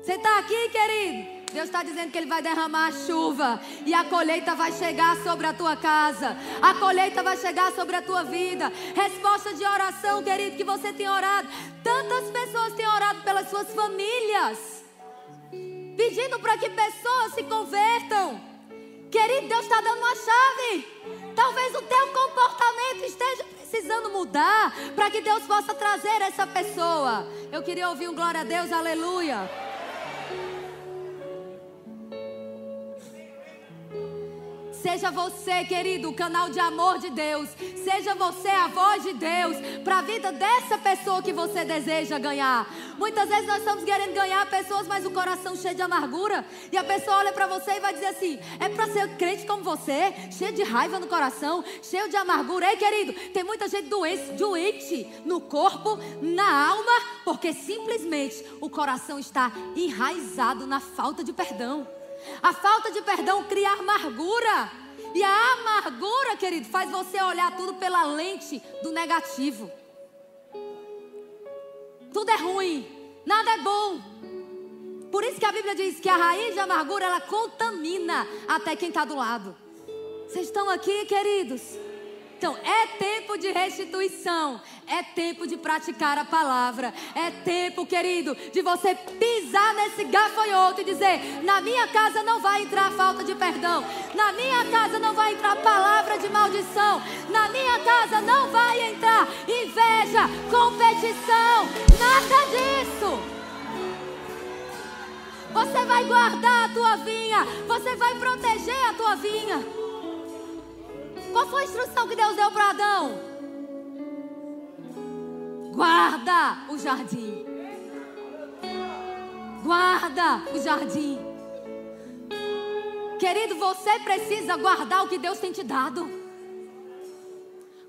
Você está aqui, querido? Deus está dizendo que Ele vai derramar a chuva e a colheita vai chegar sobre a tua casa, a colheita vai chegar sobre a tua vida. Resposta de oração, querido, que você tem orado. Tantas pessoas têm orado pelas suas famílias, pedindo para que pessoas se convertam. Querido, Deus está dando uma chave. Talvez o teu comportamento esteja precisando mudar para que Deus possa trazer essa pessoa. Eu queria ouvir um glória a Deus, aleluia. Seja você, querido, o canal de amor de Deus. Seja você a voz de Deus para a vida dessa pessoa que você deseja ganhar. Muitas vezes nós estamos querendo ganhar pessoas, mas o coração cheio de amargura. E a pessoa olha para você e vai dizer assim: é para ser crente como você, cheio de raiva no coração, cheio de amargura. Ei, querido, tem muita gente doente, doente no corpo, na alma, porque simplesmente o coração está enraizado na falta de perdão. A falta de perdão cria amargura. E a amargura, querido, faz você olhar tudo pela lente do negativo. Tudo é ruim, nada é bom. Por isso que a Bíblia diz que a raiz de amargura ela contamina até quem está do lado. Vocês estão aqui, queridos? Então, é tempo de restituição, é tempo de praticar a palavra, é tempo, querido, de você pisar nesse gafanhoto e dizer: na minha casa não vai entrar falta de perdão, na minha casa não vai entrar palavra de maldição, na minha casa não vai entrar inveja, competição, nada disso. Você vai guardar a tua vinha, você vai proteger a tua vinha. Qual foi a instrução que Deus deu para Adão? Guarda o jardim. Guarda o jardim. Querido, você precisa guardar o que Deus tem te dado.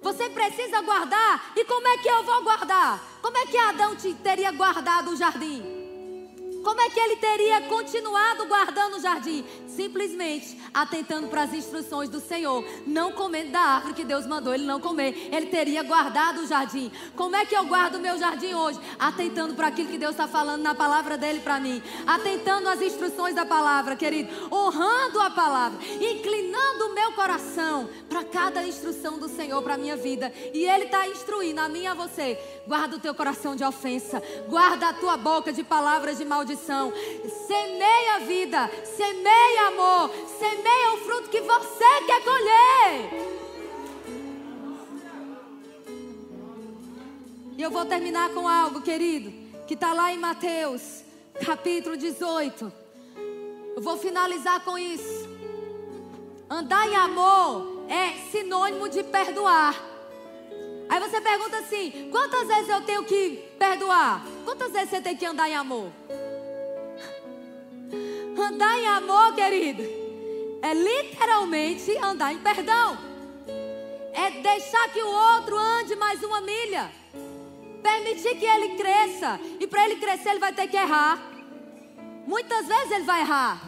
Você precisa guardar. E como é que eu vou guardar? Como é que Adão te teria guardado o jardim? Como é que ele teria continuado guardando o jardim? Simplesmente atentando para as instruções do Senhor, não comendo da árvore que Deus mandou ele não comer. Ele teria guardado o jardim. Como é que eu guardo o meu jardim hoje? Atentando para aquilo que Deus está falando na palavra dele para mim. Atentando às instruções da palavra, querido. Honrando a palavra. Inclinando o meu coração para cada instrução do Senhor para a minha vida. E Ele está instruindo a mim e a você. Guarda o teu coração de ofensa. Guarda a tua boca de palavras de maldição. Semeia a vida. Semeia amor. Semeia o fruto que você quer colher. E eu vou terminar com algo, querido, que está lá em Mateus, capítulo 18. Eu vou finalizar com isso. Andar em amor é sinônimo de perdoar. Aí você pergunta assim: quantas vezes eu tenho que perdoar? Quantas vezes você tem que andar em amor? Andar em amor, querido, é literalmente andar em perdão. É deixar que o outro ande mais uma milha. Permitir que ele cresça. E para ele crescer, ele vai ter que errar. Muitas vezes ele vai errar.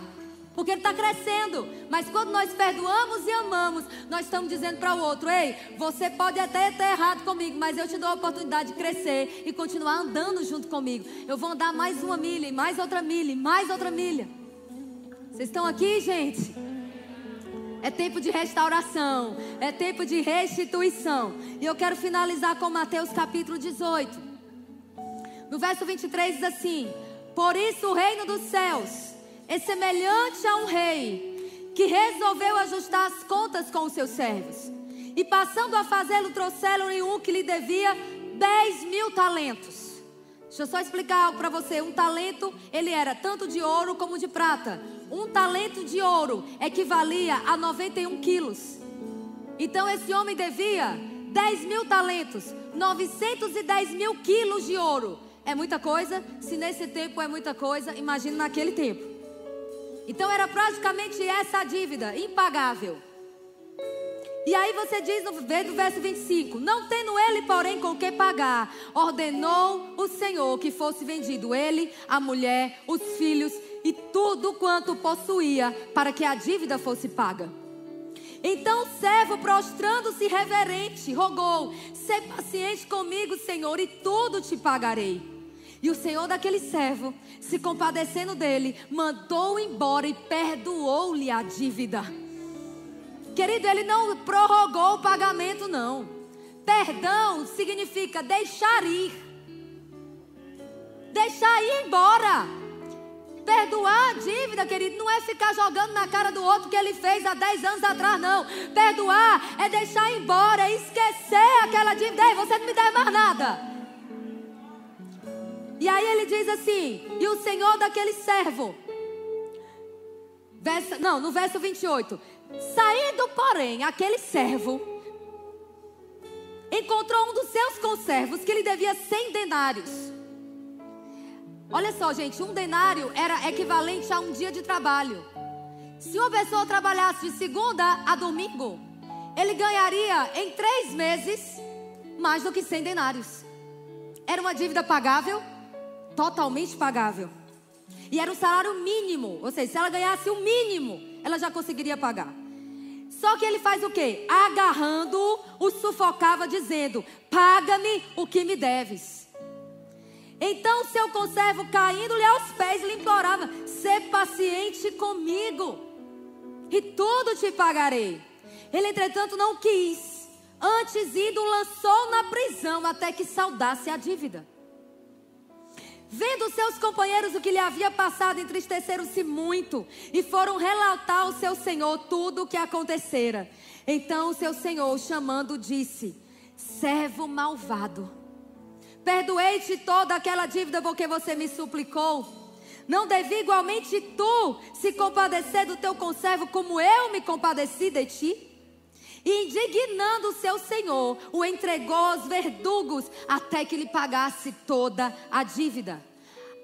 Porque ele está crescendo. Mas quando nós perdoamos e amamos, nós estamos dizendo para o outro: Ei, você pode até ter errado comigo, mas eu te dou a oportunidade de crescer e continuar andando junto comigo. Eu vou andar mais uma milha, mais outra milha, mais outra milha. Vocês estão aqui, gente? É tempo de restauração, é tempo de restituição. E eu quero finalizar com Mateus capítulo 18. No verso 23 diz assim: Por isso o reino dos céus é semelhante a um rei que resolveu ajustar as contas com os seus servos. E passando a fazê-lo, trouxeram-lhe um que lhe devia 10 mil talentos. Deixa eu só explicar algo para você. Um talento, ele era tanto de ouro como de prata. Um talento de ouro equivalia a 91 quilos. Então esse homem devia 10 mil talentos, 910 mil quilos de ouro. É muita coisa? Se nesse tempo é muita coisa, imagine naquele tempo. Então era praticamente essa a dívida, impagável. E aí você diz no verso 25: Não tendo ele, porém, com que pagar, ordenou o Senhor que fosse vendido ele, a mulher, os filhos e tudo quanto possuía, para que a dívida fosse paga. Então o servo, prostrando-se reverente, rogou: Sê paciente comigo, Senhor, e tudo te pagarei. E o senhor daquele servo, se compadecendo dele, mandou embora e perdoou-lhe a dívida. Querido, ele não prorrogou o pagamento, não. Perdão significa deixar ir. Deixar ir embora. Perdoar a dívida, querido, não é ficar jogando na cara do outro que ele fez há 10 anos atrás, não. Perdoar é deixar embora, é esquecer aquela dívida. Ei, você não me deve mais nada. E aí ele diz assim: E o Senhor daquele servo. Verso, não, no verso 28. Saindo, porém, aquele servo encontrou um dos seus conservos que lhe devia 100 denários. Olha só, gente, um denário era equivalente a um dia de trabalho. Se uma pessoa trabalhasse de segunda a domingo, ele ganharia em três meses mais do que 100 denários. Era uma dívida pagável? Totalmente pagável. E era um salário mínimo, ou seja, se ela ganhasse o mínimo, ela já conseguiria pagar. Só que ele faz o quê? Agarrando, o sufocava, dizendo: Paga-me o que me deves. Então seu conservo, caindo-lhe aos pés, lhe implorava: Sê paciente comigo, e tudo te pagarei. Ele, entretanto, não quis. Antes indo, lançou na prisão até que saudasse a dívida. Vendo seus companheiros o que lhe havia passado, entristeceram-se muito e foram relatar ao seu senhor tudo o que acontecera. Então o seu senhor, chamando, disse: Servo malvado, perdoei-te toda aquela dívida porque você me suplicou. Não devia igualmente tu se compadecer do teu conservo como eu me compadeci de ti? E indignando o seu senhor, o entregou aos verdugos até que lhe pagasse toda a dívida.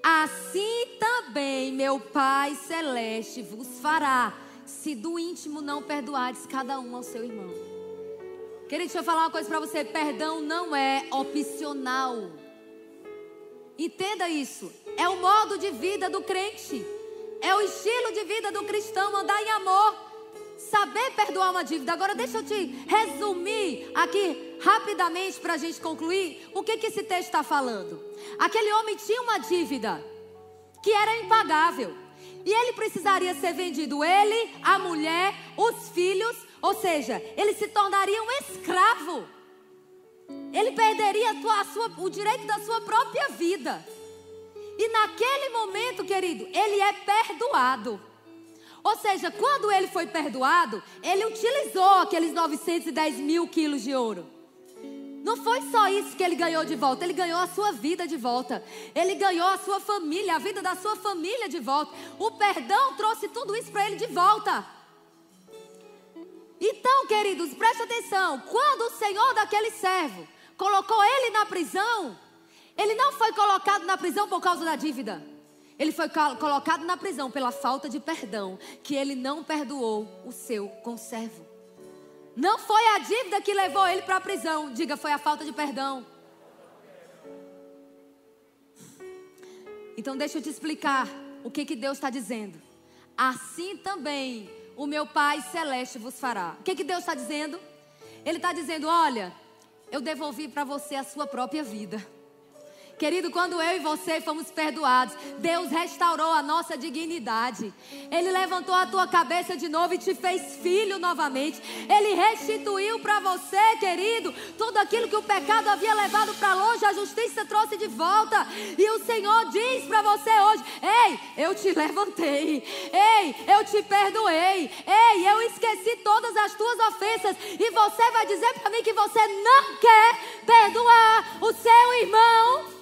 Assim também meu Pai celeste vos fará, se do íntimo não perdoares cada um ao seu irmão. Querido, deixa eu falar uma coisa para você: perdão não é opcional. Entenda isso. É o modo de vida do crente. É o estilo de vida do cristão andar em amor saber perdoar uma dívida. Agora, deixa eu te resumir aqui rapidamente para a gente concluir o que, que esse texto está falando. Aquele homem tinha uma dívida que era impagável. E ele precisaria ser vendido, ele, a mulher, os filhos, ou seja, ele se tornaria um escravo. Ele perderia a sua, o direito da sua própria vida. E naquele momento, querido, ele é perdoado. Ou seja, quando ele foi perdoado, ele utilizou aqueles 910 mil quilos de ouro. Não foi só isso que ele ganhou de volta, ele ganhou a sua vida de volta. Ele ganhou a sua família, a vida da sua família de volta. O perdão trouxe tudo isso para ele de volta. Então, queridos, preste atenção: quando o Senhor daquele servo colocou ele na prisão, ele não foi colocado na prisão por causa da dívida. Ele foi colocado na prisão pela falta de perdão, que ele não perdoou o seu conservo. Não foi a dívida que levou ele para a prisão, diga, foi a falta de perdão. Então deixa eu te explicar o que, que Deus está dizendo. Assim também o meu Pai Celeste vos fará. O que, que Deus está dizendo? Ele está dizendo: olha, eu devolvi para você a sua própria vida. Querido, quando eu e você fomos perdoados, Deus restaurou a nossa dignidade. Ele levantou a tua cabeça de novo e te fez filho novamente. Ele restituiu para você, querido, tudo aquilo que o pecado havia levado para longe, a justiça trouxe de volta. E o Senhor diz para você hoje: Ei, eu te levantei. Ei, eu te perdoei. Ei, eu esqueci todas as tuas ofensas. E você vai dizer para mim que você não quer perdoar o seu irmão.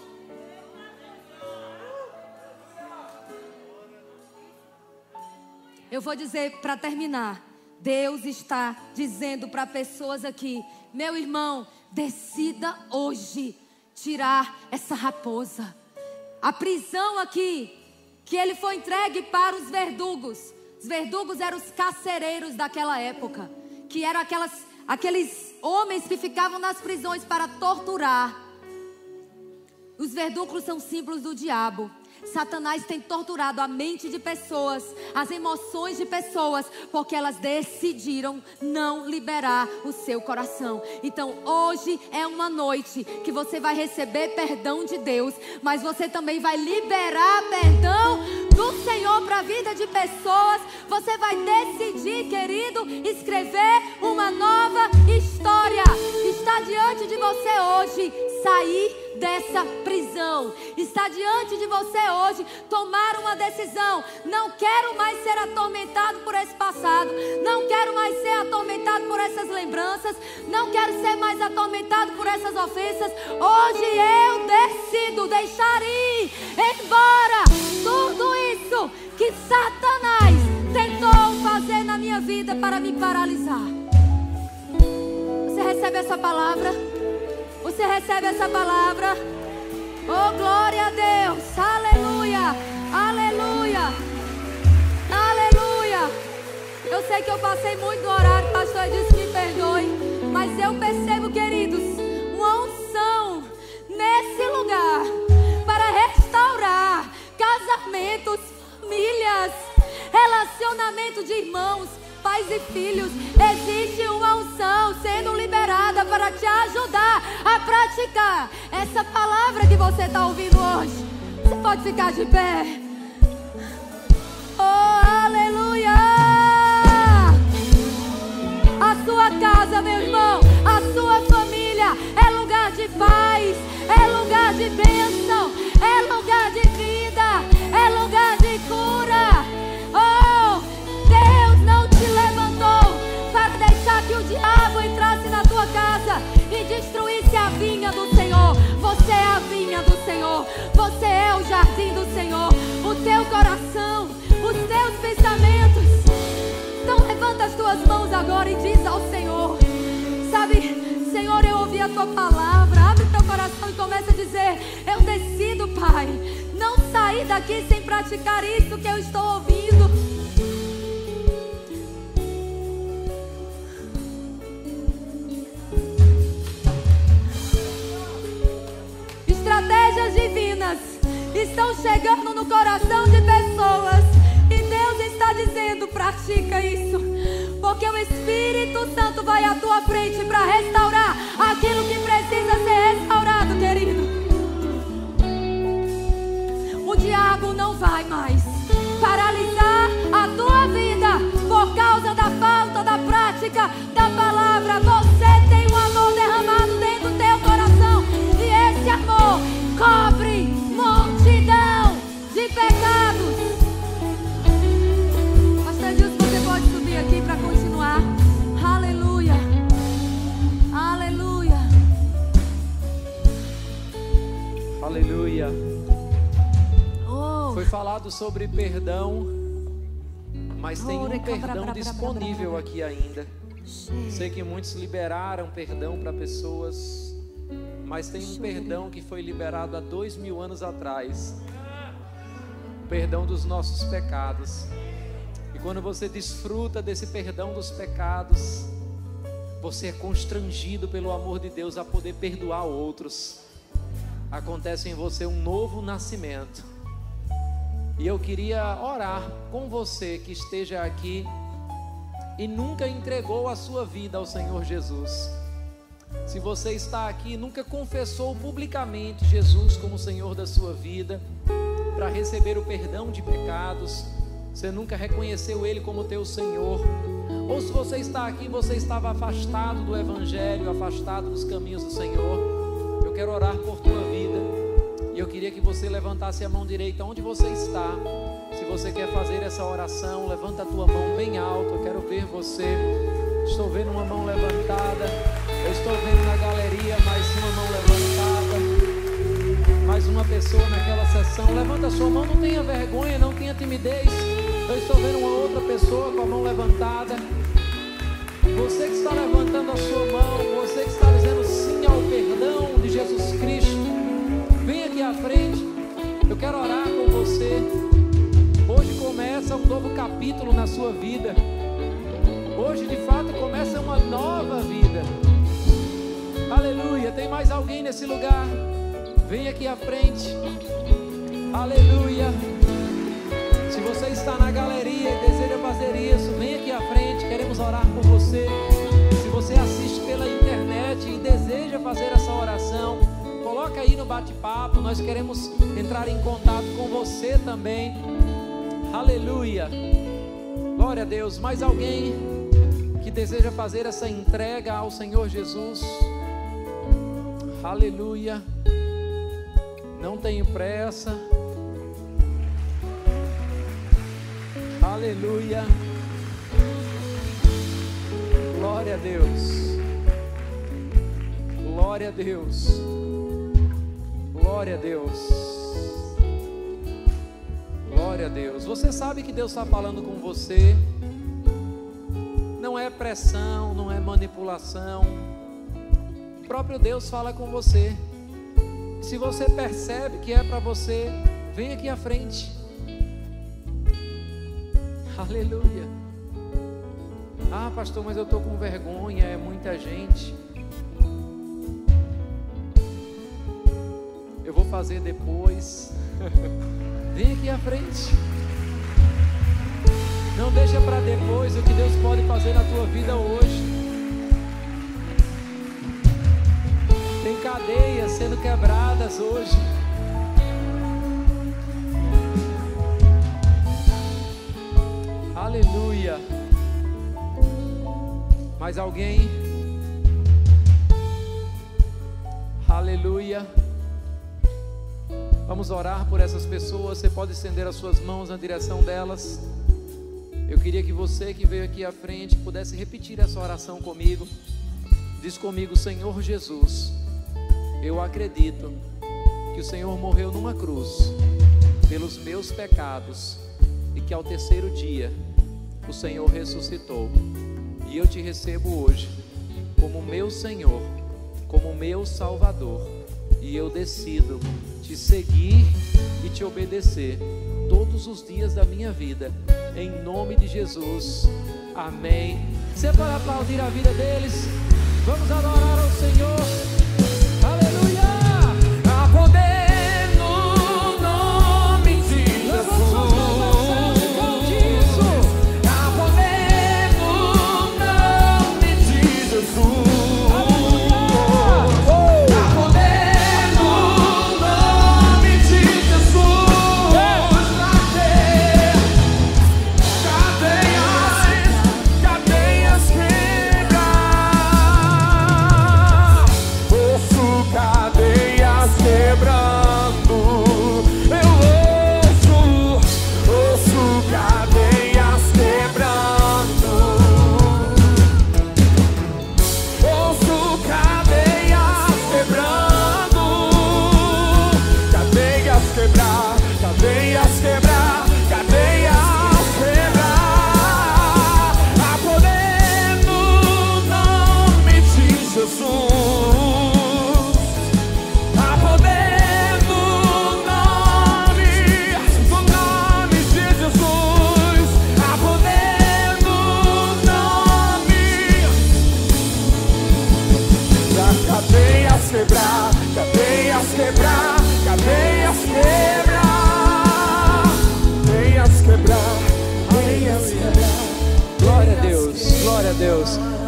Eu vou dizer para terminar. Deus está dizendo para pessoas aqui, meu irmão, decida hoje tirar essa raposa. A prisão aqui, que ele foi entregue para os verdugos. Os verdugos eram os carcereiros daquela época, que eram aquelas, aqueles homens que ficavam nas prisões para torturar. Os verdugos são símbolos do diabo. Satanás tem torturado a mente de pessoas, as emoções de pessoas, porque elas decidiram não liberar o seu coração. Então, hoje é uma noite que você vai receber perdão de Deus, mas você também vai liberar perdão do Senhor para a vida de pessoas. Você vai decidir, querido, escrever uma nova história. Está diante de você hoje sair dessa prisão. Está diante de você hoje tomar uma decisão. Não quero mais ser atormentado por esse passado. Não quero mais ser atormentado por essas lembranças. Não quero ser mais atormentado por essas ofensas. Hoje eu decido deixar ir embora tudo isso que Satanás tentou fazer na minha vida para me paralisar. Você recebe essa palavra? Você recebe essa palavra? Oh, glória a Deus! Aleluia! Aleluia! Aleluia! Eu sei que eu passei muito do horário, pastor disse que me perdoe, mas eu percebo, queridos, uma unção nesse lugar para restaurar casamentos, famílias, relacionamento de irmãos pais e filhos, existe uma unção sendo liberada para te ajudar a praticar essa palavra que você está ouvindo hoje. Você pode ficar de pé. Oh, aleluia! A sua casa, meu irmão, a sua família é lugar de paz, é lugar de bênção, jardim do Senhor. O teu coração, os teus pensamentos. Então levanta as tuas mãos agora e diz ao Senhor: Sabe, Senhor, eu ouvi a tua palavra. Abre teu coração e começa a dizer: Eu decido, Pai, não sair daqui sem praticar isso que eu estou ouvindo. Estão chegando no coração de pessoas. E Deus está dizendo: pratica isso. Porque o Espírito Santo vai à tua frente para restaurar aquilo que precisa ser restaurado, querido. O diabo não vai mais paralisar a tua vida por causa da falta da prática da palavra. Você tem um amor derramado dentro do teu coração. E esse amor cobre falado sobre perdão, mas tem um perdão disponível aqui ainda. Sei que muitos liberaram perdão para pessoas mas tem um perdão que foi liberado há dois mil anos atrás o perdão dos nossos pecados. E quando você desfruta desse perdão dos pecados, você é constrangido pelo amor de Deus a poder perdoar outros. Acontece em você um novo nascimento. E eu queria orar com você que esteja aqui e nunca entregou a sua vida ao Senhor Jesus. Se você está aqui e nunca confessou publicamente Jesus como Senhor da sua vida, para receber o perdão de pecados, você nunca reconheceu Ele como teu Senhor, ou se você está aqui e você estava afastado do Evangelho, afastado dos caminhos do Senhor, eu quero orar por tua vida e eu queria que você levantasse a mão direita onde você está. Se você quer fazer essa oração, levanta a tua mão bem alto, eu quero ver você. Estou vendo uma mão levantada. Eu estou vendo na galeria mais uma mão levantada. Mais uma pessoa naquela sessão. Levanta a sua mão, não tenha vergonha, não tenha timidez. Eu estou vendo uma outra pessoa com a mão levantada. Você que está levantando a sua mão, você que está dizendo sim ao perdão de Jesus Cristo, à frente. Eu quero orar com você. Hoje começa um novo capítulo na sua vida. Hoje de fato começa uma nova vida. Aleluia. Tem mais alguém nesse lugar? Vem aqui à frente. Aleluia. Se você está na galeria e deseja fazer isso, vem aqui à frente. Queremos orar por você. Se você assiste pela internet e deseja fazer essa oração, coloca aí no bate-papo. Nós queremos entrar em contato com você também. Aleluia. Glória a Deus. Mais alguém? que deseja fazer essa entrega ao Senhor Jesus. Aleluia. Não tenho pressa. Aleluia. Glória a Deus. Glória a Deus. Glória a Deus. Glória a Deus. Você sabe que Deus está falando com você não é pressão, não é manipulação. O próprio Deus fala com você. Se você percebe que é para você, vem aqui à frente. (laughs) Aleluia. Ah, pastor, mas eu estou com vergonha, é muita gente. Vou fazer depois. (laughs) vem aqui à frente. Não deixa para depois o que Deus pode fazer na tua vida hoje. Tem cadeias sendo quebradas hoje. Aleluia. Mais alguém? Aleluia. Vamos orar por essas pessoas. Você pode estender as suas mãos na direção delas. Eu queria que você que veio aqui à frente pudesse repetir essa oração comigo. Diz comigo, Senhor Jesus, eu acredito que o Senhor morreu numa cruz pelos meus pecados e que ao terceiro dia o Senhor ressuscitou. E eu te recebo hoje como meu Senhor, como meu Salvador, e eu decido te seguir e te obedecer todos os dias da minha vida em nome de Jesus. Amém. Você pode aplaudir a vida deles. Vamos adorar ao Senhor.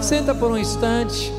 Senta por um instante.